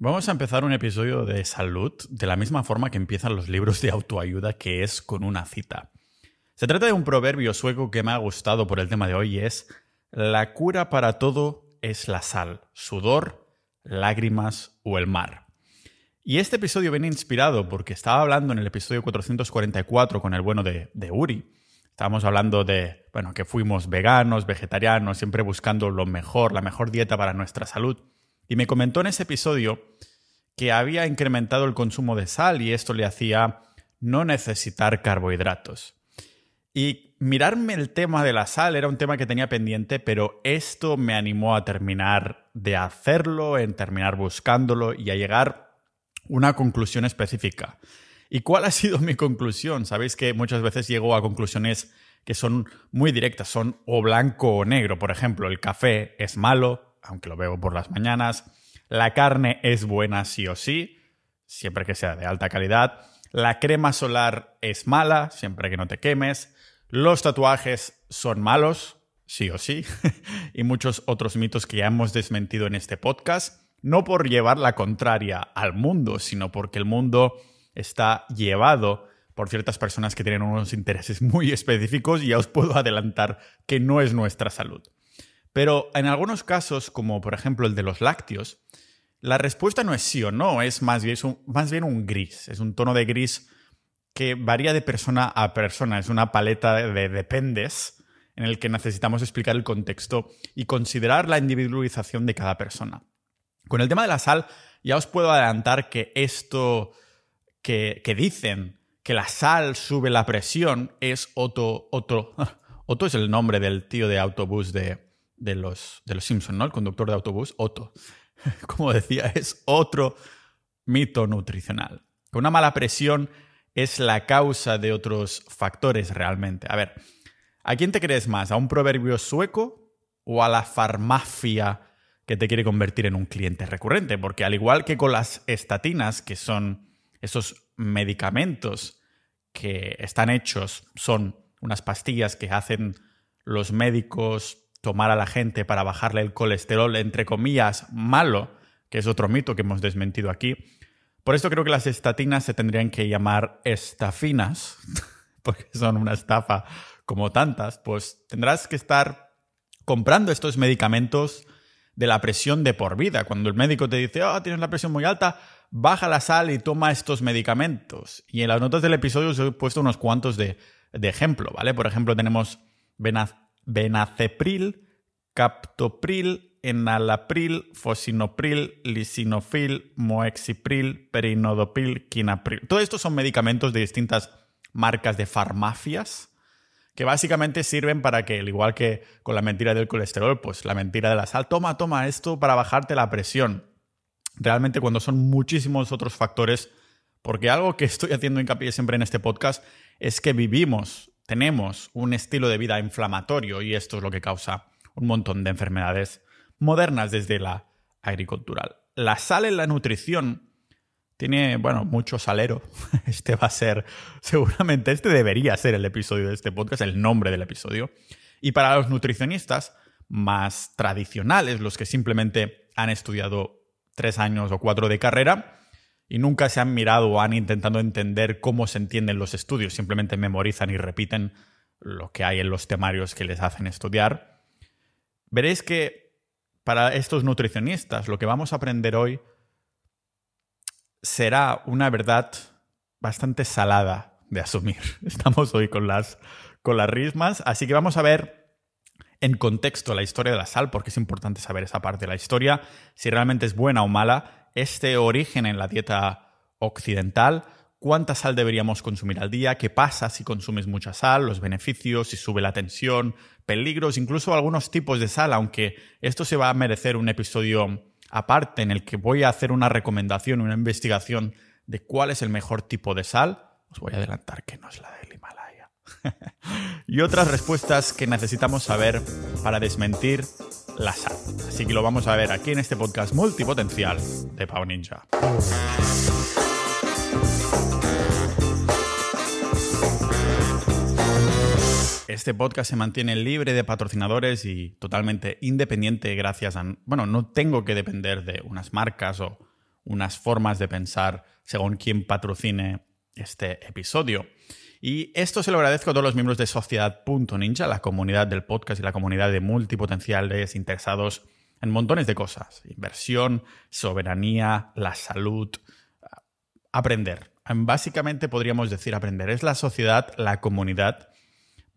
Vamos a empezar un episodio de salud de la misma forma que empiezan los libros de autoayuda, que es con una cita. Se trata de un proverbio sueco que me ha gustado por el tema de hoy y es la cura para todo es la sal, sudor, lágrimas o el mar. Y este episodio viene inspirado porque estaba hablando en el episodio 444 con el bueno de, de Uri. Estábamos hablando de, bueno, que fuimos veganos, vegetarianos, siempre buscando lo mejor, la mejor dieta para nuestra salud. Y me comentó en ese episodio que había incrementado el consumo de sal y esto le hacía no necesitar carbohidratos. Y mirarme el tema de la sal era un tema que tenía pendiente, pero esto me animó a terminar de hacerlo, en terminar buscándolo y a llegar a una conclusión específica. ¿Y cuál ha sido mi conclusión? Sabéis que muchas veces llego a conclusiones que son muy directas, son o blanco o negro. Por ejemplo, el café es malo, aunque lo veo por las mañanas. La carne es buena sí o sí, siempre que sea de alta calidad. La crema solar es mala, siempre que no te quemes. Los tatuajes son malos, sí o sí. y muchos otros mitos que ya hemos desmentido en este podcast. No por llevar la contraria al mundo, sino porque el mundo está llevado por ciertas personas que tienen unos intereses muy específicos y ya os puedo adelantar que no es nuestra salud. Pero en algunos casos, como por ejemplo el de los lácteos, la respuesta no es sí o no, es más bien, un, más bien un gris. Es un tono de gris que varía de persona a persona. Es una paleta de dependes en el que necesitamos explicar el contexto y considerar la individualización de cada persona. Con el tema de la sal, ya os puedo adelantar que esto que, dicen que la sal sube la presión es Otto. Otto, Otto es el nombre del tío de autobús de, de los, de los Simpsons, ¿no? El conductor de autobús, Otto. Como decía, es otro mito nutricional. Una mala presión es la causa de otros factores realmente. A ver, ¿a quién te crees más? ¿A un proverbio sueco o a la farmacia que te quiere convertir en un cliente recurrente? Porque al igual que con las estatinas, que son esos medicamentos que están hechos, son unas pastillas que hacen los médicos tomar a la gente para bajarle el colesterol, entre comillas, malo, que es otro mito que hemos desmentido aquí. Por esto creo que las estatinas se tendrían que llamar estafinas, porque son una estafa como tantas, pues tendrás que estar comprando estos medicamentos de la presión de por vida. Cuando el médico te dice, oh, tienes la presión muy alta, baja la sal y toma estos medicamentos. Y en las notas del episodio os he puesto unos cuantos de, de ejemplo, ¿vale? Por ejemplo, tenemos benacepril, captopril, enalapril, fosinopril, lisinofil, moexipril, perinodopil, quinapril. Todo esto son medicamentos de distintas marcas de farmacias que básicamente sirven para que, al igual que con la mentira del colesterol, pues la mentira de la sal, toma, toma esto para bajarte la presión. Realmente cuando son muchísimos otros factores, porque algo que estoy haciendo hincapié siempre en este podcast es que vivimos tenemos un estilo de vida inflamatorio y esto es lo que causa un montón de enfermedades modernas desde la agricultural. La sal en la nutrición tiene, bueno, mucho salero. Este va a ser, seguramente, este debería ser el episodio de este podcast, el nombre del episodio. Y para los nutricionistas más tradicionales, los que simplemente han estudiado tres años o cuatro de carrera, y nunca se han mirado o han intentado entender cómo se entienden los estudios, simplemente memorizan y repiten lo que hay en los temarios que les hacen estudiar, veréis que para estos nutricionistas lo que vamos a aprender hoy será una verdad bastante salada de asumir. Estamos hoy con las, con las rismas, así que vamos a ver en contexto la historia de la sal, porque es importante saber esa parte de la historia, si realmente es buena o mala, este origen en la dieta occidental, cuánta sal deberíamos consumir al día, qué pasa si consumes mucha sal, los beneficios, si sube la tensión, peligros, incluso algunos tipos de sal, aunque esto se va a merecer un episodio aparte en el que voy a hacer una recomendación, una investigación de cuál es el mejor tipo de sal. Os voy a adelantar que no es la del Himalaya. y otras respuestas que necesitamos saber para desmentir la sal. Así que lo vamos a ver aquí en este podcast multipotencial de Pau Ninja. Este podcast se mantiene libre de patrocinadores y totalmente independiente gracias a... Bueno, no tengo que depender de unas marcas o unas formas de pensar según quien patrocine este episodio. Y esto se lo agradezco a todos los miembros de Sociedad.ninja, la comunidad del podcast y la comunidad de multipotenciales interesados en montones de cosas. Inversión, soberanía, la salud, aprender. Básicamente podríamos decir aprender. Es la sociedad, la comunidad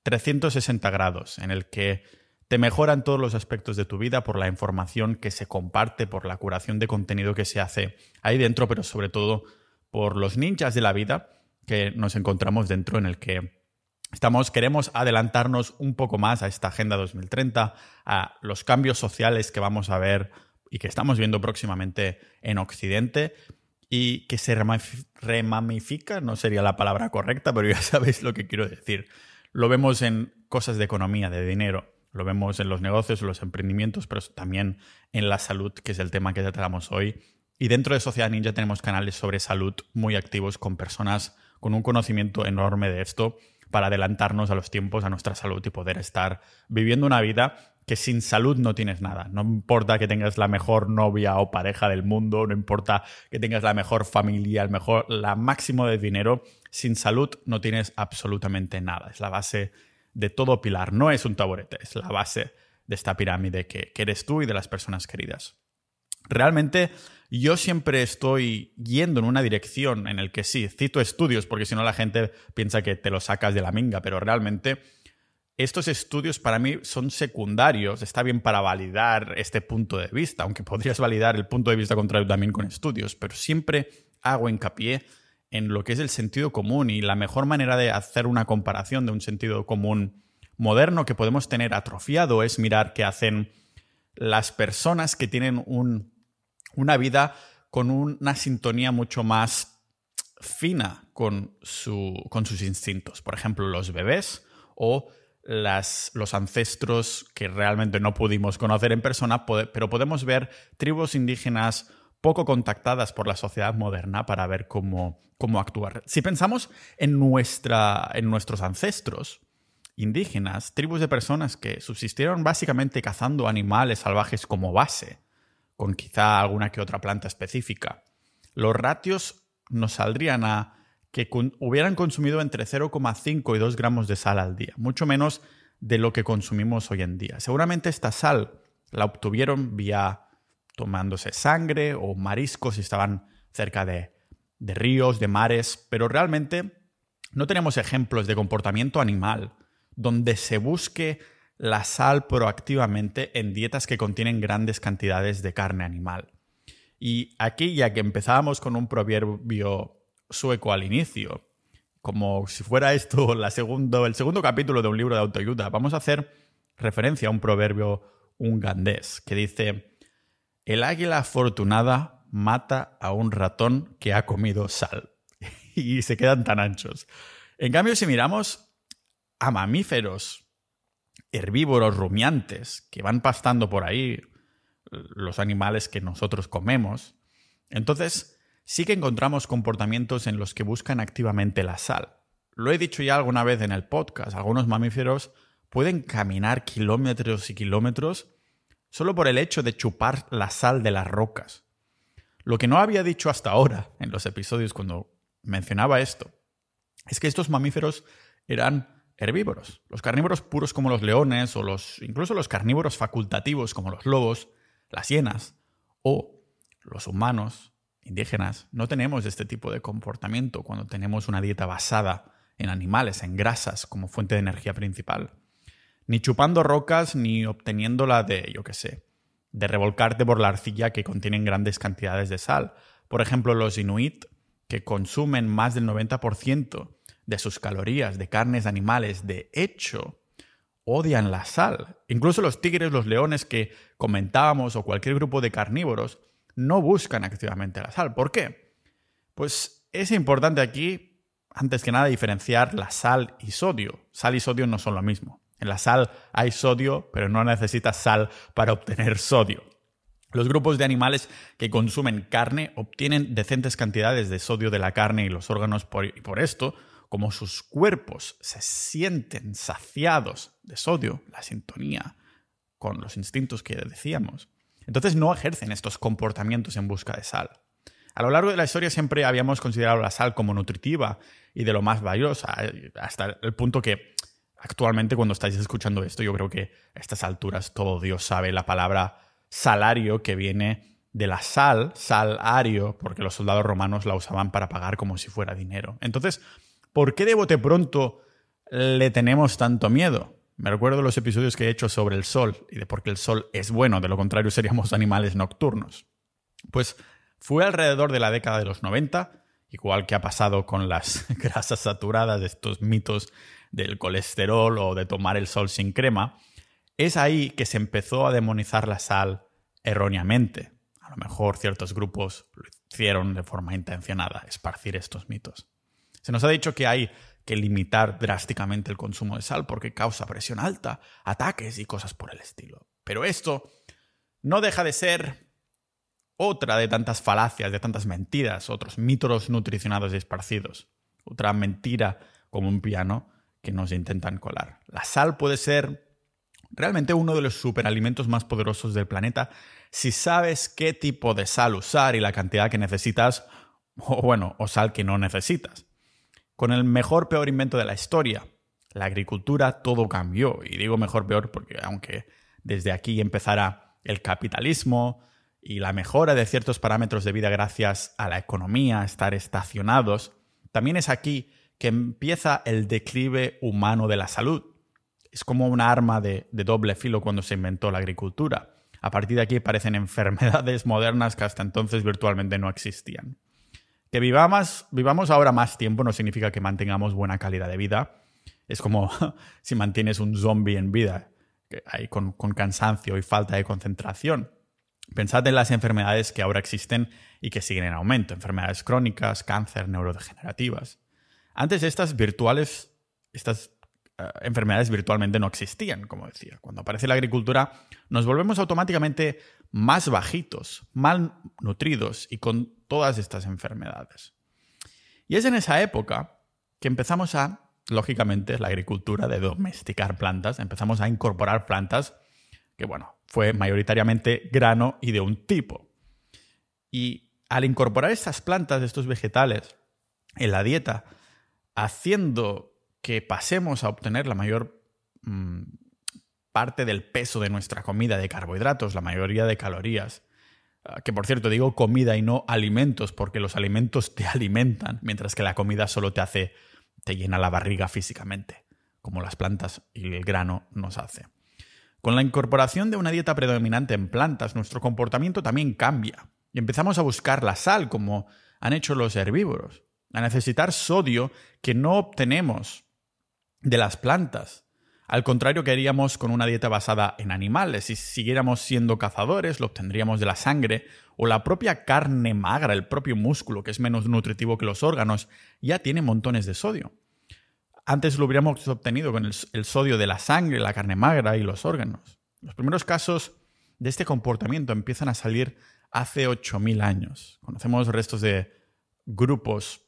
360 grados en el que te mejoran todos los aspectos de tu vida por la información que se comparte, por la curación de contenido que se hace ahí dentro, pero sobre todo por los ninjas de la vida que nos encontramos dentro en el que estamos queremos adelantarnos un poco más a esta agenda 2030, a los cambios sociales que vamos a ver y que estamos viendo próximamente en occidente y que se remamifica, no sería la palabra correcta, pero ya sabéis lo que quiero decir. Lo vemos en cosas de economía, de dinero, lo vemos en los negocios, en los emprendimientos, pero también en la salud, que es el tema que tratamos hoy. Y dentro de Sociedad Ninja tenemos canales sobre salud muy activos con personas con un conocimiento enorme de esto para adelantarnos a los tiempos, a nuestra salud y poder estar viviendo una vida que sin salud no tienes nada. No importa que tengas la mejor novia o pareja del mundo, no importa que tengas la mejor familia, el mejor, la máximo de dinero, sin salud no tienes absolutamente nada. Es la base de todo pilar. No es un taburete, es la base de esta pirámide que, eres tú y de las personas queridas. Realmente yo siempre estoy yendo en una dirección en el que sí, cito estudios, porque si no la gente piensa que te lo sacas de la minga, pero realmente estos estudios para mí son secundarios, está bien para validar este punto de vista, aunque podrías validar el punto de vista contrario también con estudios, pero siempre hago hincapié en lo que es el sentido común y la mejor manera de hacer una comparación de un sentido común moderno que podemos tener atrofiado es mirar qué hacen las personas que tienen una vida con una sintonía mucho más fina con, con sus instintos. Por ejemplo, los bebés o las, los ancestros que realmente no pudimos conocer en persona, pero podemos ver tribus indígenas poco contactadas por la sociedad moderna para ver cómo, cómo actuar. Si pensamos en, nuestra, en nuestros ancestros indígenas, tribus de personas que subsistieron básicamente cazando animales salvajes como base, con quizá alguna que otra planta específica, los ratios nos saldrían a que hubieran consumido entre 0,5 y 2 gramos de sal al día, mucho menos de lo que consumimos hoy en día. Seguramente esta sal la obtuvieron vía tomándose sangre o mariscos si estaban cerca de, de ríos, de mares, pero realmente no tenemos ejemplos de comportamiento animal donde se busque la sal proactivamente en dietas que contienen grandes cantidades de carne animal. Y aquí, ya que empezábamos con un proverbio sueco al inicio, como si fuera esto la segundo, el segundo capítulo de un libro de autoayuda, vamos a hacer referencia a un proverbio ungandés que dice, el águila afortunada mata a un ratón que ha comido sal. y se quedan tan anchos. En cambio, si miramos a mamíferos herbívoros rumiantes que van pastando por ahí, los animales que nosotros comemos, entonces sí que encontramos comportamientos en los que buscan activamente la sal. Lo he dicho ya alguna vez en el podcast, algunos mamíferos pueden caminar kilómetros y kilómetros solo por el hecho de chupar la sal de las rocas. Lo que no había dicho hasta ahora en los episodios cuando mencionaba esto es que estos mamíferos eran herbívoros. Los carnívoros puros como los leones o los incluso los carnívoros facultativos como los lobos, las hienas o los humanos indígenas no tenemos este tipo de comportamiento cuando tenemos una dieta basada en animales, en grasas como fuente de energía principal ni chupando rocas ni obteniéndola de, yo qué sé, de revolcarte por la arcilla que contienen grandes cantidades de sal. Por ejemplo, los inuit, que consumen más del 90% de sus calorías de carnes animales, de hecho, odian la sal. Incluso los tigres, los leones que comentábamos o cualquier grupo de carnívoros no buscan activamente la sal. ¿Por qué? Pues es importante aquí, antes que nada, diferenciar la sal y sodio. Sal y sodio no son lo mismo. En la sal hay sodio, pero no necesitas sal para obtener sodio. Los grupos de animales que consumen carne obtienen decentes cantidades de sodio de la carne y los órganos y por esto, como sus cuerpos se sienten saciados de sodio, la sintonía con los instintos que decíamos, entonces no ejercen estos comportamientos en busca de sal. A lo largo de la historia siempre habíamos considerado la sal como nutritiva y de lo más valiosa, hasta el punto que actualmente cuando estáis escuchando esto, yo creo que a estas alturas todo Dios sabe la palabra salario que viene de la sal, salario, porque los soldados romanos la usaban para pagar como si fuera dinero. Entonces, ¿por qué de bote pronto le tenemos tanto miedo? Me recuerdo los episodios que he hecho sobre el sol y de por qué el sol es bueno, de lo contrario seríamos animales nocturnos. Pues fue alrededor de la década de los 90, igual que ha pasado con las grasas saturadas, estos mitos del colesterol o de tomar el sol sin crema, es ahí que se empezó a demonizar la sal erróneamente. A lo mejor ciertos grupos lo hicieron de forma intencionada, esparcir estos mitos. Se nos ha dicho que hay que limitar drásticamente el consumo de sal porque causa presión alta, ataques y cosas por el estilo. Pero esto no deja de ser otra de tantas falacias, de tantas mentiras, otros mitos nutricionados y esparcidos. Otra mentira como un piano que nos intentan colar. La sal puede ser realmente uno de los superalimentos más poderosos del planeta si sabes qué tipo de sal usar y la cantidad que necesitas, o bueno, o sal que no necesitas. Con el mejor peor invento de la historia, la agricultura, todo cambió. Y digo mejor peor porque aunque desde aquí empezara el capitalismo y la mejora de ciertos parámetros de vida gracias a la economía, estar estacionados, también es aquí que empieza el declive humano de la salud. Es como un arma de, doble filo cuando se inventó la agricultura. A partir de aquí aparecen enfermedades modernas que hasta entonces virtualmente no existían. Que vivamos, vivamos ahora más tiempo no significa que mantengamos buena calidad de vida. Es como si mantienes un zombie en vida, con, con cansancio y falta de concentración. Pensad en las enfermedades que ahora existen y que siguen en aumento, enfermedades crónicas, cáncer, neurodegenerativas. Antes estas virtuales, estas eh, enfermedades virtualmente no existían, como decía. Cuando aparece la agricultura, nos volvemos automáticamente más bajitos, mal nutridos y con todas estas enfermedades. Y es en esa época que empezamos a, lógicamente, la agricultura de domesticar plantas, empezamos a incorporar plantas que, bueno, fue mayoritariamente grano y de un tipo. Y al incorporar estas plantas, estos vegetales, en la dieta, haciendo que pasemos a obtener la mayor mm, parte del peso de nuestra comida de carbohidratos, la mayoría de calorías. Ah, que por cierto digo comida y no alimentos, porque los alimentos te alimentan, mientras que la comida solo te hace, te llena la barriga físicamente, como las plantas y el grano nos hace. Con la incorporación de una dieta predominante en plantas, nuestro comportamiento también cambia y empezamos a buscar la sal como han hecho los herbívoros a necesitar sodio que no obtenemos de las plantas. Al contrario que haríamos con una dieta basada en animales. Si siguiéramos siendo cazadores, lo obtendríamos de la sangre o la propia carne magra, el propio músculo, que es menos nutritivo que los órganos, ya tiene montones de sodio. Antes lo hubiéramos obtenido con el, el sodio de la sangre, la carne magra y los órganos. Los primeros casos de este comportamiento empiezan a salir hace 8.000 años. Conocemos restos de grupos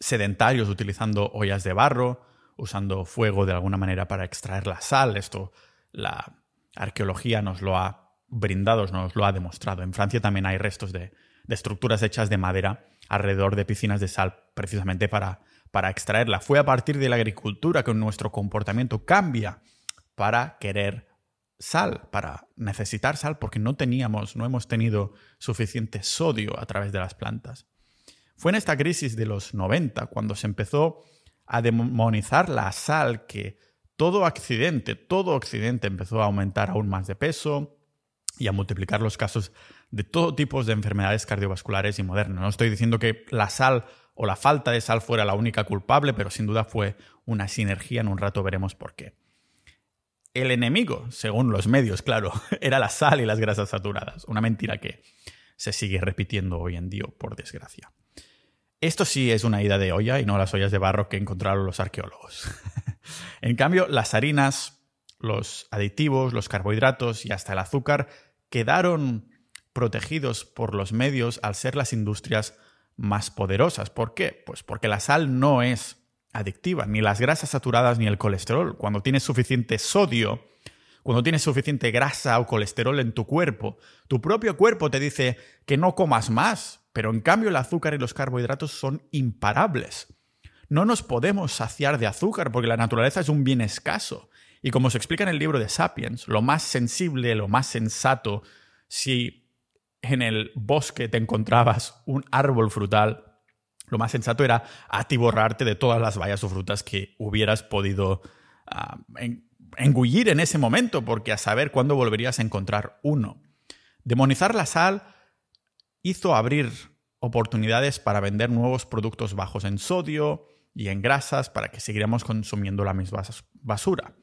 sedentarios utilizando ollas de barro, usando fuego de alguna manera para extraer la sal. Esto la arqueología nos lo ha brindado, nos lo ha demostrado. En Francia también hay restos de, estructuras hechas de madera alrededor de piscinas de sal precisamente para, para extraerla. Fue a partir de la agricultura que nuestro comportamiento cambia para querer sal, para necesitar sal, porque no teníamos, no hemos tenido suficiente sodio a través de las plantas. Fue en esta crisis de los 90 cuando se empezó a demonizar la sal que todo accidente, todo Occidente empezó a aumentar aún más de peso y a multiplicar los casos de todo tipo de enfermedades cardiovasculares y modernas. No estoy diciendo que la sal o la falta de sal fuera la única culpable, pero sin duda fue una sinergia, en un rato veremos por qué. El enemigo, según los medios, claro, era la sal y las grasas saturadas, una mentira que se sigue repitiendo hoy en día, por desgracia. Esto sí es una ida de olla y no las ollas de barro que encontraron los arqueólogos. en cambio, las harinas, los aditivos, los carbohidratos y hasta el azúcar quedaron protegidos por los medios al ser las industrias más poderosas. ¿Por qué? Pues porque la sal no es adictiva, ni las grasas saturadas ni el colesterol. Cuando tienes suficiente sodio, cuando tienes suficiente grasa o colesterol en tu cuerpo, tu propio cuerpo te dice que no comas más, Pero en cambio el azúcar y los carbohidratos son imparables. No nos podemos saciar de azúcar porque la naturaleza es un bien escaso. Y como se explica en el libro de Sapiens, lo más sensible, lo más sensato, si en el bosque te encontrabas un árbol frutal, lo más sensato era atiborrarte de todas las bayas o frutas que hubieras podido ah, engullir en ese momento, porque a saber cuándo volverías a encontrar uno. Demonizar la sal hizo abrir oportunidades para vender nuevos productos bajos en sodio y en grasas para que siguiéramos consumiendo la misma basura.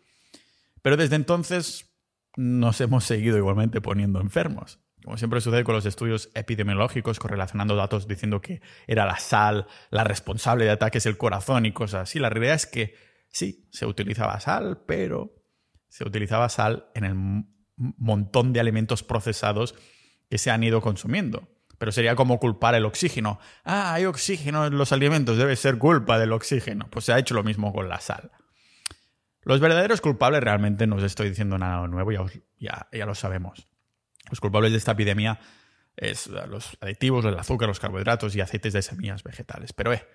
Pero desde entonces nos hemos seguido igualmente poniendo enfermos. Como siempre sucede con los estudios epidemiológicos, correlacionando datos diciendo que era la sal la responsable de ataques del corazón y cosas así. La realidad es que sí, se utilizaba sal, pero se utilizaba sal en el montón de alimentos procesados que se han ido consumiendo. Pero sería como culpar el oxígeno. Ah, hay oxígeno en los alimentos, debe ser culpa del oxígeno. Pues se ha hecho lo mismo con la sal. Los verdaderos culpables realmente no os estoy diciendo nada nuevo, ya, ya, lo sabemos. Los culpables de esta epidemia es los aditivos, el azúcar, los carbohidratos y aceites de semillas vegetales. Pero eh,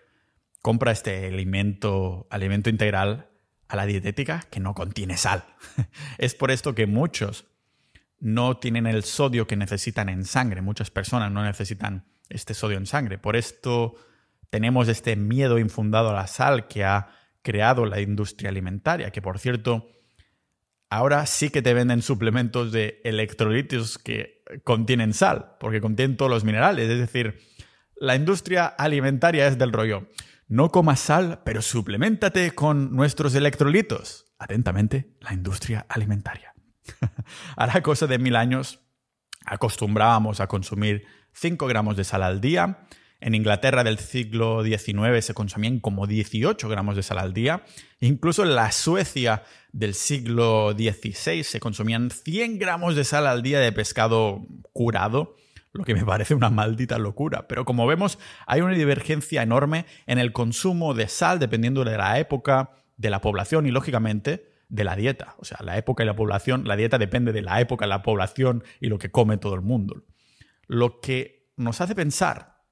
compra este alimento, alimento integral a la dietética que no contiene sal. es por esto que muchos no tienen el sodio que necesitan en sangre. Muchas personas no necesitan este sodio en sangre. Por esto tenemos este miedo infundado a la sal que ha creado la industria alimentaria, que por cierto, ahora sí que te venden suplementos de electrolitos que contienen sal, porque contienen todos los minerales. Es decir, la industria alimentaria es del rollo. No comas sal, pero suplementate con nuestros electrolitos. Atentamente, la industria alimentaria. la cosa de mil años acostumbrábamos a consumir 5 gramos de sal al día. En Inglaterra del siglo XIX se consumían como 18 gramos de sal al día. Incluso en la Suecia del siglo XVI se consumían 100 gramos de sal al día de pescado curado lo que me parece una maldita locura. Pero como vemos, hay una divergencia enorme en el consumo de sal dependiendo de la época, de la población y, lógicamente, de la dieta. O sea, la época y la población, la dieta depende de la época, la población y lo que come todo el mundo. Lo que nos hace pensar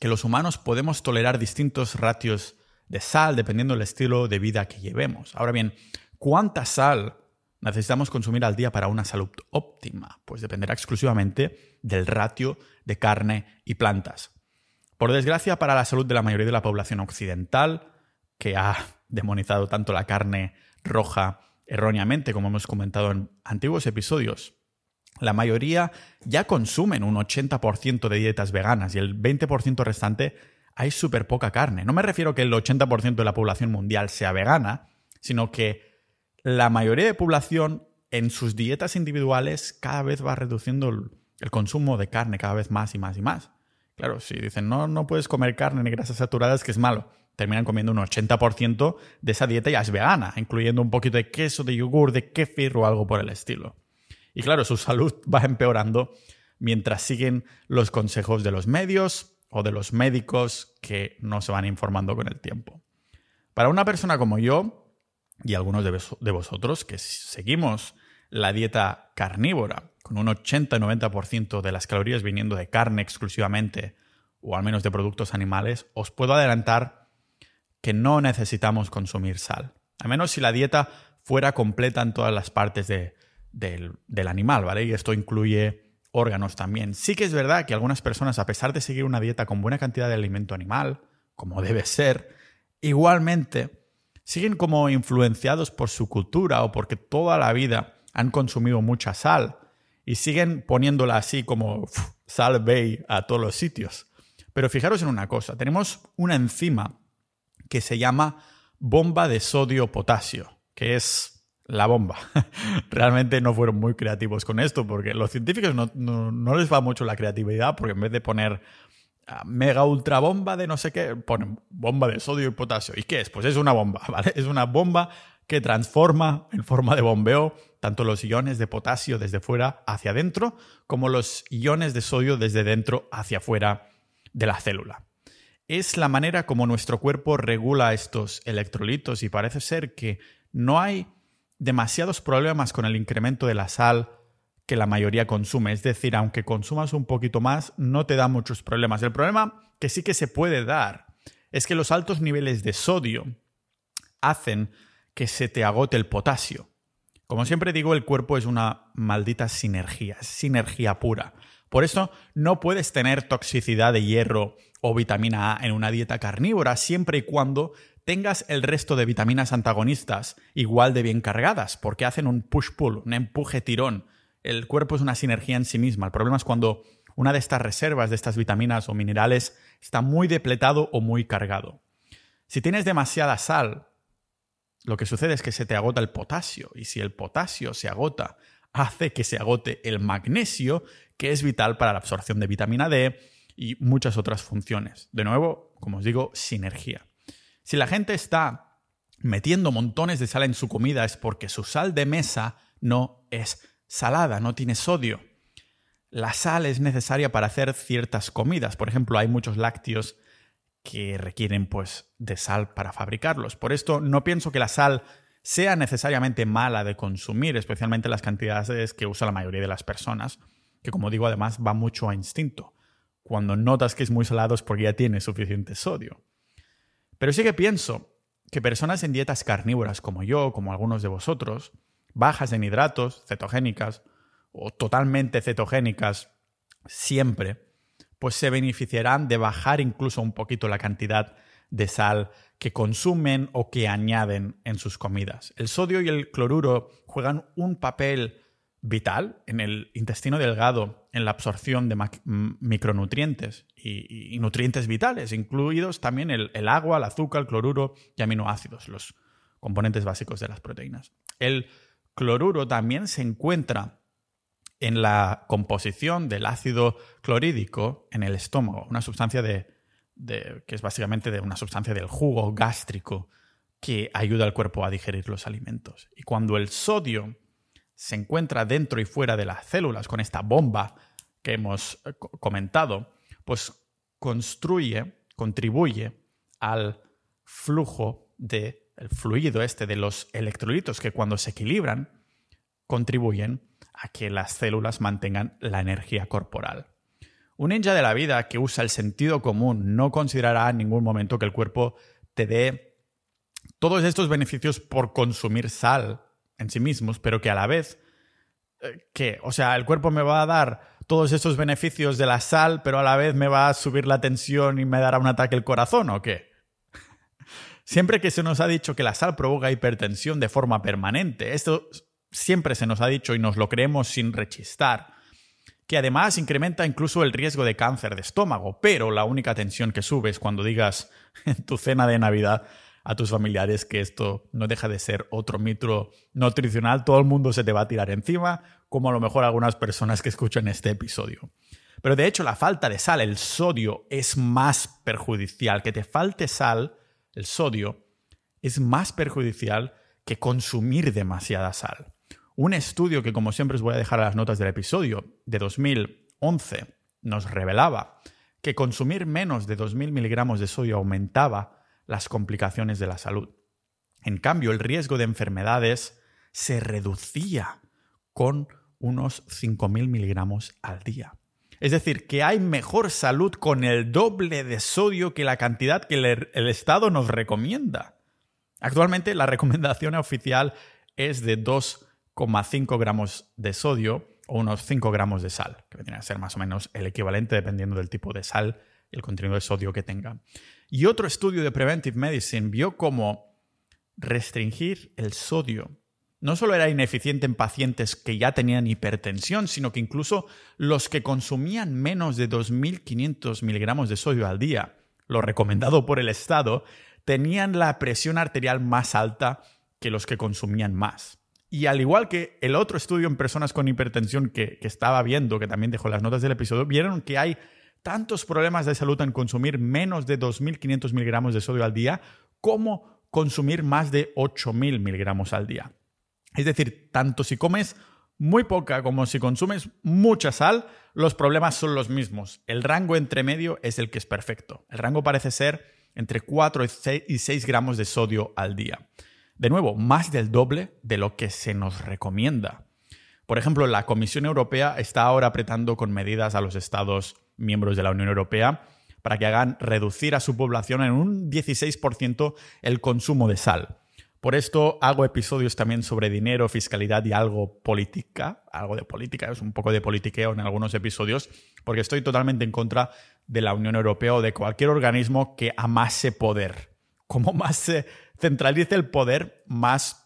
que los humanos podemos tolerar distintos ratios de sal dependiendo del estilo de vida que llevemos. Ahora bien, ¿cuánta sal necesitamos consumir al día para una salud óptima? Pues dependerá exclusivamente del ratio de carne y plantas. Por desgracia, para la salud de la mayoría de la población occidental, que ha demonizado tanto la carne roja erróneamente, como hemos comentado en antiguos episodios, la mayoría ya consumen un 80% de dietas veganas y el 20% restante hay súper poca carne. No me refiero que el 80% de la población mundial sea vegana, sino que la mayoría de población en sus dietas individuales cada vez va reduciendo el, consumo de carne cada vez más y más y más. Claro, si dicen no, no puedes comer carne ni grasas saturadas, que es malo, terminan comiendo un 80% de esa dieta ya es vegana, incluyendo un poquito de queso, de yogur, de kefir o algo por el estilo. Y claro, su salud va empeorando mientras siguen los consejos de los medios o de los médicos que no se van informando con el tiempo. Para una persona como yo, y algunos de, vosotros que seguimos la dieta carnívora, con un 80-90% de las calorías viniendo de carne exclusivamente, o al menos de productos animales, os puedo adelantar que no necesitamos consumir sal. Al menos si la dieta fuera completa en todas las partes del, del animal, ¿vale? Y esto incluye órganos también. Sí que es verdad que algunas personas, a pesar de seguir una dieta con buena cantidad de alimento animal, como debe ser, igualmente siguen como influenciados por su cultura o porque toda la vida han consumido mucha sal y siguen poniéndola así como sal bay a todos los sitios. Pero fijaros en una cosa, tenemos una enzima que se llama bomba de sodio-potasio, que es la bomba. Realmente no fueron muy creativos con esto porque los científicos no, no les va mucho la creatividad porque en vez de poner mega ultra bomba de no sé qué, ponen bomba de sodio y potasio. ¿Y qué es? Pues es una bomba, ¿vale? Es una bomba que transforma en forma de bombeo tanto los iones de potasio desde fuera hacia adentro como los iones de sodio desde dentro hacia afuera de la célula. Es la manera como nuestro cuerpo regula estos electrolitos y parece ser que no hay demasiados problemas con el incremento de la sal que la mayoría consume. Es decir, aunque consumas un poquito más, no te da muchos problemas. El problema que sí que se puede dar es que los altos niveles de sodio hacen que se te agote el potasio. Como siempre digo, el cuerpo es una maldita sinergia, sinergia pura. Por eso no puedes tener toxicidad de hierro o vitamina A en una dieta carnívora siempre y cuando tengas el resto de vitaminas antagonistas igual de bien cargadas, porque hacen un push-pull, un empuje-tirón. El cuerpo es una sinergia en sí misma. El problema es cuando una de estas reservas de estas vitaminas o minerales está muy depletado o muy cargado. Si tienes demasiada sal, lo que sucede es que se te agota el potasio y si el potasio se agota, hace que se agote el magnesio, que es vital para la absorción de vitamina D y muchas otras funciones. De nuevo, como os digo, sinergia. Si la gente está metiendo montones de sal en su comida es porque su sal de mesa no es salada, no tiene sodio. La sal es necesaria para hacer ciertas comidas. Por ejemplo, hay muchos lácteos que requieren pues de sal para fabricarlos. Por esto no pienso que la sal sea necesariamente mala de consumir, especialmente las cantidades que usa la mayoría de las personas, que como digo además va mucho a instinto. Cuando notas que es muy salado es porque ya tiene suficiente sodio. Pero sí que pienso que personas en dietas carnívoras como yo, como algunos de vosotros, bajas en hidratos, cetogénicas o totalmente cetogénicas siempre, pues se beneficiarán de bajar incluso un poquito la cantidad de sal que consumen o que añaden en sus comidas. El sodio y el cloruro juegan un papel vital en el intestino delgado en la absorción de micronutrientes y, nutrientes vitales, incluidos también el, agua, el azúcar, el cloruro y aminoácidos, los componentes básicos de las proteínas. El cloruro también se encuentra en la composición del ácido clorhídrico en el estómago, una sustancia de, que es básicamente de una sustancia del jugo gástrico que ayuda al cuerpo a digerir los alimentos. Y cuando el sodio se encuentra dentro y fuera de las células con esta bomba que hemos eh, comentado, pues construye, contribuye al flujo del fluido este de los electrolitos que cuando se equilibran contribuyen a que las células mantengan la energía corporal. Un ninja de la vida que usa el sentido común no considerará en ningún momento que el cuerpo te dé todos estos beneficios por consumir sal en sí mismos, pero que a la vez, eh, que, o sea, el cuerpo me va a dar todos estos beneficios de la sal, pero a la vez me va a subir la tensión y me dará un ataque el corazón, ¿o qué? Siempre que se nos ha dicho que la sal provoca hipertensión de forma permanente, esto siempre se nos ha dicho y nos lo creemos sin rechistar, que además incrementa incluso el riesgo de cáncer de estómago, pero la única tensión que subes cuando digas en tu cena de Navidad a tus familiares que esto no deja de ser otro mito nutricional, todo el mundo se te va a tirar encima, como a lo mejor algunas personas que escuchan este episodio. Pero de hecho la falta de sal, el sodio, es más perjudicial. Que te falte sal, el sodio, es más perjudicial que consumir demasiada sal. Un estudio que, como siempre, os voy a dejar a las notas del episodio, de 2011, nos revelaba que consumir menos de 2.000 miligramos de sodio aumentaba las complicaciones de la salud. En cambio, el riesgo de enfermedades se reducía con unos 5.000 miligramos al día. Es decir, que hay mejor salud con el doble de sodio que la cantidad que el, Estado nos recomienda. Actualmente la recomendación oficial es de 2,5 gramos de sodio o unos 5 gramos de sal, que vendría a ser más o menos el equivalente dependiendo del tipo de sal y el contenido de sodio que tenga. Y otro estudio de Preventive Medicine vio cómo restringir el sodio no solo era ineficiente en pacientes que ya tenían hipertensión, sino que incluso los que consumían menos de 2.500 miligramos de sodio al día, lo recomendado por el Estado, tenían la presión arterial más alta que los que consumían más. Y al igual que el otro estudio en personas con hipertensión que, estaba viendo, que también dejó las notas del episodio, vieron que hay tantos problemas de salud en consumir menos de 2.500 miligramos de sodio al día como consumir más de 8.000 miligramos al día. Es decir, tanto si comes muy poca como si consumes mucha sal, los problemas son los mismos. El rango entre medio es el que es perfecto. El rango parece ser entre 4 y 6 gramos de sodio al día. De nuevo, más del doble de lo que se nos recomienda. Por ejemplo, la Comisión Europea está ahora apretando con medidas a los Estados miembros de la Unión Europea para que hagan reducir a su población en un 16% el consumo de sal. Por esto hago episodios también sobre dinero, fiscalidad y algo política, algo de política, es un poco de politiqueo en algunos episodios, porque estoy totalmente en contra de la Unión Europea o de cualquier organismo que amase poder. Como más se centralice el poder, más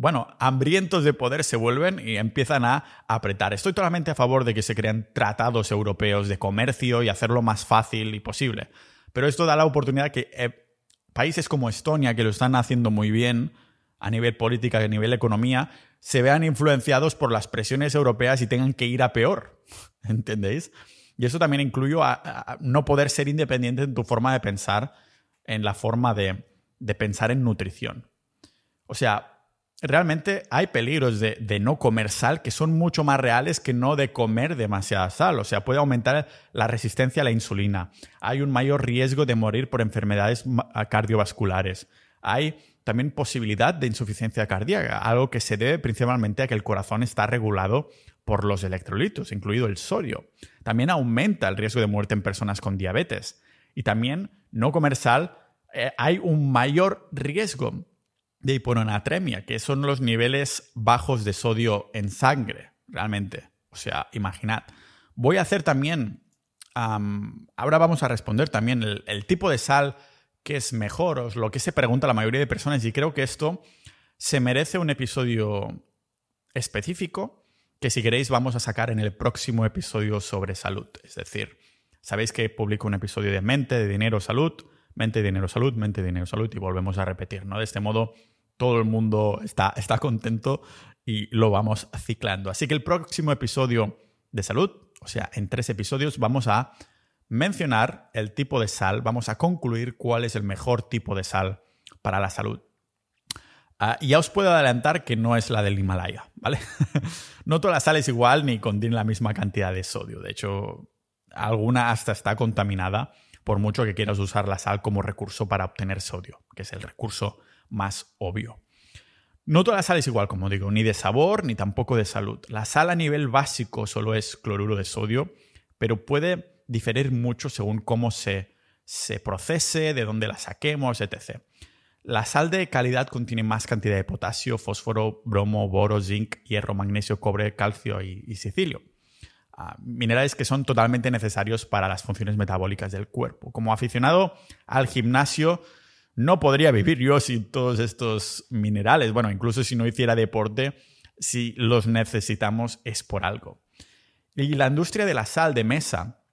bueno, hambrientos de poder se vuelven y empiezan a apretar. Estoy totalmente a favor de que se creen tratados europeos de comercio y hacerlo más fácil y posible. Pero esto da la oportunidad que eh, países como Estonia, que lo están haciendo muy bien a nivel política y a nivel economía, se vean influenciados por las presiones europeas y tengan que ir a peor. ¿Entendéis? Y eso también incluye a, no poder ser independiente en tu forma de pensar, en la forma de, de pensar en nutrición. O sea, realmente hay peligros de, no comer sal que son mucho más reales que no de comer demasiada sal. O sea, puede aumentar la resistencia a la insulina. Hay un mayor riesgo de morir por enfermedades cardiovasculares. Hay también posibilidad de insuficiencia cardíaca, algo que se debe principalmente a que el corazón está regulado por los electrolitos, incluido el sodio. También aumenta el riesgo de muerte en personas con diabetes. Y también no comer sal eh, hay un mayor riesgo de hiponatremia, que son los niveles bajos de sodio en sangre, realmente. O sea, imaginad. Voy a hacer también, ahora vamos a responder también el, tipo de sal que es mejor, o lo que se pregunta la mayoría de personas, y creo que esto se merece un episodio específico que si queréis vamos a sacar en el próximo episodio sobre salud. Es decir, sabéis que publico un episodio de mente, de dinero, salud, mente, dinero, salud, mente, dinero, salud, y volvemos a repetir, ¿no? De este modo todo el mundo está, está contento y lo vamos ciclando. Así que el próximo episodio de salud, o sea, en tres episodios, vamos a mencionar el tipo de sal, vamos a concluir cuál es el mejor tipo de sal para la salud. Ah, y ya os puedo adelantar que no es la del Himalaya, ¿vale? no toda la sal es igual ni contiene la misma cantidad de sodio. De hecho, alguna hasta está contaminada, por mucho que quieras usar la sal como recurso para obtener sodio, que es el recurso más obvio. No toda la sal es igual, como digo, ni de sabor ni tampoco de salud. La sal a nivel básico solo es cloruro de sodio, pero puede diferir mucho según cómo se, se procese, de dónde la saquemos, etc. La sal de calidad contiene más cantidad de potasio, fósforo, bromo, boro, zinc, hierro, magnesio, cobre, calcio y, y sicilio. Minerales que son totalmente necesarios para las funciones metabólicas del cuerpo. Como aficionado al gimnasio, no podría vivir yo sin todos estos minerales. Bueno, incluso si no hiciera deporte, si los necesitamos es por algo. Y la industria de la sal de mesa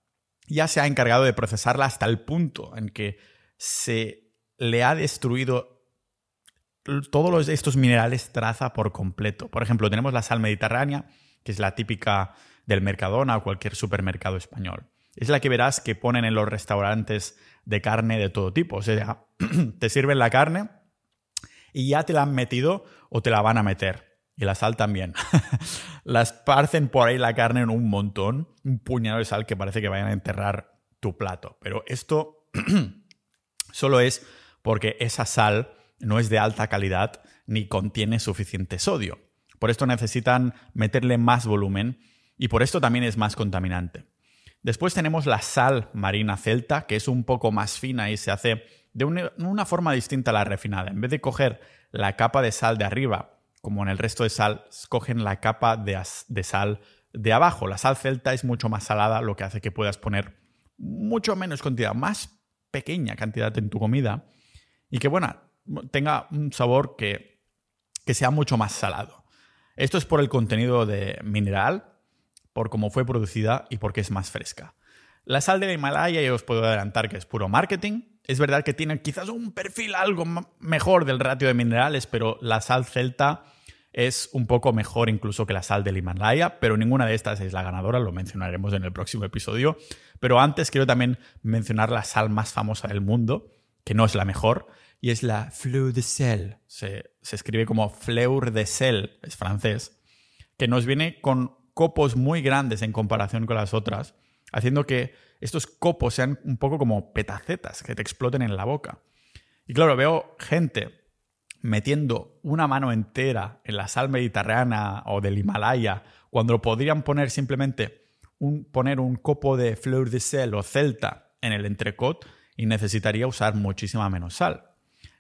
ya se ha encargado de procesarla hasta el punto en que se le ha destruido todos estos minerales traza por completo. Por ejemplo, tenemos la sal mediterránea, que es la típica del Mercadona o cualquier supermercado español. Es la que verás que ponen en los restaurantes de carne de todo tipo. O sea, te sirven la carne y ya te la han metido o te la van a meter. Y la sal también. Las parcen por ahí la carne en un montón, un puñado de sal que parece que vayan a enterrar tu plato. Pero esto solo es porque esa sal no es de alta calidad ni contiene suficiente sodio. Por esto necesitan meterle más volumen y por esto también es más contaminante. Después tenemos la sal marina celta, que es un poco más fina y se hace de una, forma distinta a la refinada. En vez de coger la capa de sal de arriba, como en el resto de sal, cogen la capa de, sal de abajo. La sal celta es mucho más salada, lo que hace que puedas poner mucho menos cantidad, más pequeña cantidad en tu comida y que, bueno, tenga un sabor que sea mucho más salado. Esto es por el contenido de mineral por cómo fue producida y porque es más fresca. La sal de Himalaya ya os puedo adelantar que es puro marketing. Es verdad que tiene quizás un perfil algo mejor del ratio de minerales, pero la sal celta es un poco mejor incluso que la sal del Himalaya, pero ninguna de estas es la ganadora, lo mencionaremos en el próximo episodio. Pero antes quiero también mencionar la sal más famosa del mundo, que no es la mejor, y es la Fleur de Sel. Se, se escribe como Fleur de Sel, es francés, que nos viene con copos muy grandes en comparación con las otras, haciendo que estos copos sean un poco como petacetas que te exploten en la boca. Y claro, veo gente metiendo una mano entera en la sal mediterránea o del Himalaya, cuando podrían poner simplemente un, poner un copo de fleur de sel o celta en el entrecot y necesitaría usar muchísima menos sal.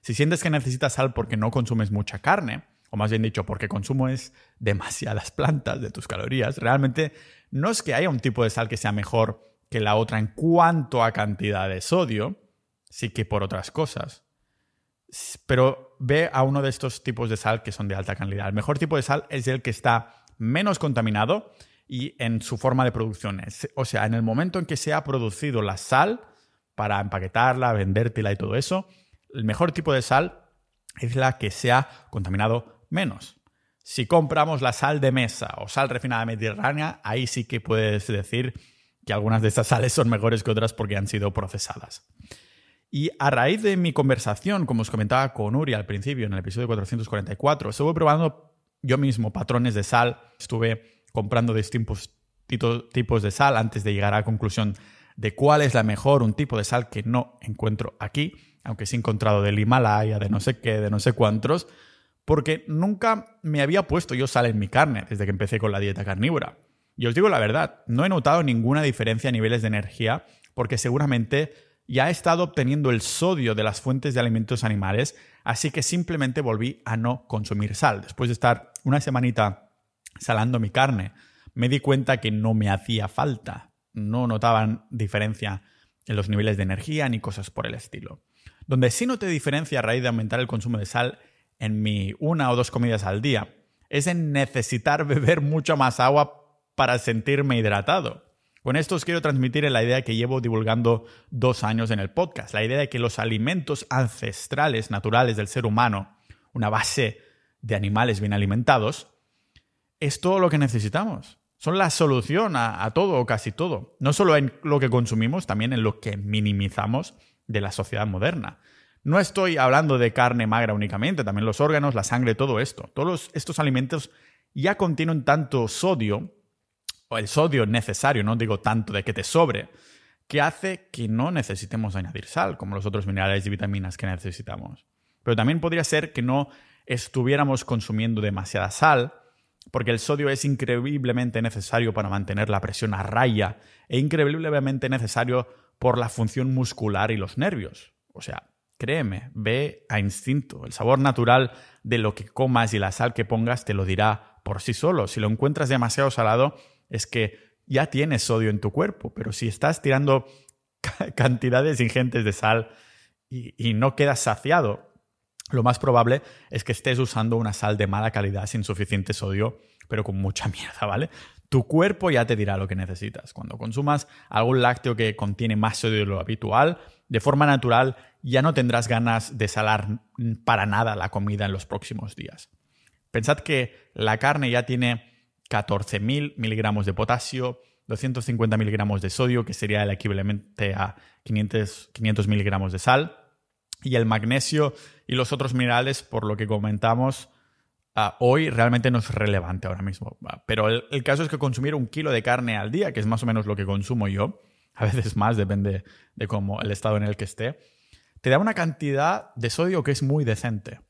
Si sientes que necesitas sal porque no consumes mucha carne, o más bien dicho, porque consumes demasiadas plantas de tus calorías, realmente no es que haya un tipo de sal que sea mejor que la otra en cuanto a cantidad de sodio, sí que por otras cosas. Pero ve a uno de estos tipos de sal que son de alta calidad. El mejor tipo de sal es el que está menos contaminado y en su forma de producción. O sea, en el momento en que se ha producido la sal para empaquetarla, vendértela y todo eso, el mejor tipo de sal es la que se ha contaminado menos. Si compramos la sal de mesa o sal refinada mediterránea, ahí sí que puedes decir que algunas de estas sales son mejores que otras porque han sido procesadas. Y a raíz de mi conversación, como os comentaba con Uri al principio, en el episodio 444, estuve probando yo mismo patrones de sal, estuve comprando distintos tipos de sal antes de llegar a la conclusión de cuál es la mejor, un tipo de sal que no encuentro aquí, aunque sí he encontrado del Himalaya, de no sé qué, de no sé cuántos, porque nunca me había puesto yo sal en mi carne desde que empecé con la dieta carnívora. Y os digo la verdad, no he notado ninguna diferencia a niveles de energía, porque seguramente ya he estado obteniendo el sodio de las fuentes de alimentos animales, así que simplemente volví a no consumir sal. Después de estar una semanita salando mi carne, me di cuenta que no me hacía falta. No notaban diferencia en los niveles de energía ni cosas por el estilo. Donde sí noté diferencia a raíz de aumentar el consumo de sal en mi una o dos comidas al día es en necesitar beber mucho más agua para sentirme hidratado. Con esto os quiero transmitir la idea que llevo divulgando dos años en el podcast, la idea de que los alimentos ancestrales naturales del ser humano, una base de animales bien alimentados, es todo lo que necesitamos. Son la solución a, a todo o casi todo. No solo en lo que consumimos, también en lo que minimizamos de la sociedad moderna. No estoy hablando de carne magra únicamente, también los órganos, la sangre, todo esto. Todos estos alimentos ya contienen tanto sodio o el sodio necesario, no digo tanto de que te sobre, que hace que no necesitemos añadir sal, como los otros minerales y vitaminas que necesitamos. Pero también podría ser que no estuviéramos consumiendo demasiada sal, porque el sodio es increíblemente necesario para mantener la presión a raya e increíblemente necesario por la función muscular y los nervios. O sea, créeme, ve a instinto. El sabor natural de lo que comas y la sal que pongas te lo dirá por sí solo. Si lo encuentras demasiado salado, es que ya tienes sodio en tu cuerpo, pero si estás tirando cantidades ingentes de sal y, no quedas saciado, lo más probable es que estés usando una sal de mala calidad sin suficiente sodio, pero con mucha mierda, ¿vale? Tu cuerpo ya te dirá lo que necesitas. Cuando consumas algún lácteo que contiene más sodio de lo habitual, de forma natural ya no tendrás ganas de salar para nada la comida en los próximos días. Pensad que la carne ya tiene 14.000 miligramos de potasio, 250 miligramos de sodio, que sería el equivalente a 500, 500 miligramos de sal, y el magnesio y los otros minerales, por lo que comentamos, uh, hoy realmente no es relevante ahora mismo. Pero el, el, caso es que consumir un kilo de carne al día, que es más o menos lo que consumo yo, a veces más, depende de cómo el estado en el que esté, te da una cantidad de sodio que es muy decente.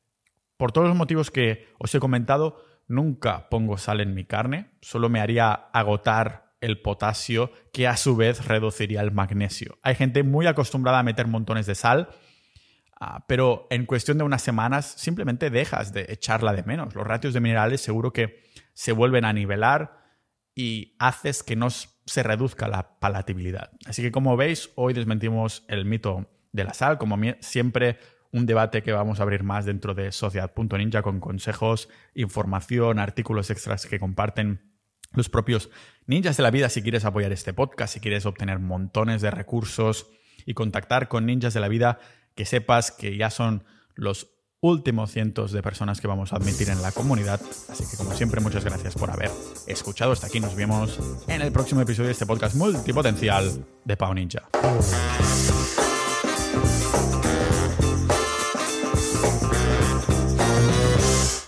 Por todos los motivos que os he comentado, nunca pongo sal en mi carne, solo me haría agotar el potasio que a su vez reduciría el magnesio. Hay gente muy acostumbrada a meter montones de sal, ah, pero en cuestión de unas semanas simplemente dejas de echarla de menos. Los ratios de minerales seguro que se vuelven a nivelar y haces que no se reduzca la palatabilidad. Así que como veis, hoy desmentimos el mito de la sal, como siempre un debate que vamos a abrir más dentro de Sociedad.ninja con consejos, información, artículos extras que comparten los propios ninjas de la vida si quieres apoyar este podcast, si quieres obtener montones de recursos y contactar con ninjas de la vida, que sepas que ya son los últimos cientos de personas que vamos a admitir en la comunidad. Así que como siempre, muchas gracias por haber escuchado hasta aquí. Nos vemos en el próximo episodio de este podcast multipotencial de Pau Ninja.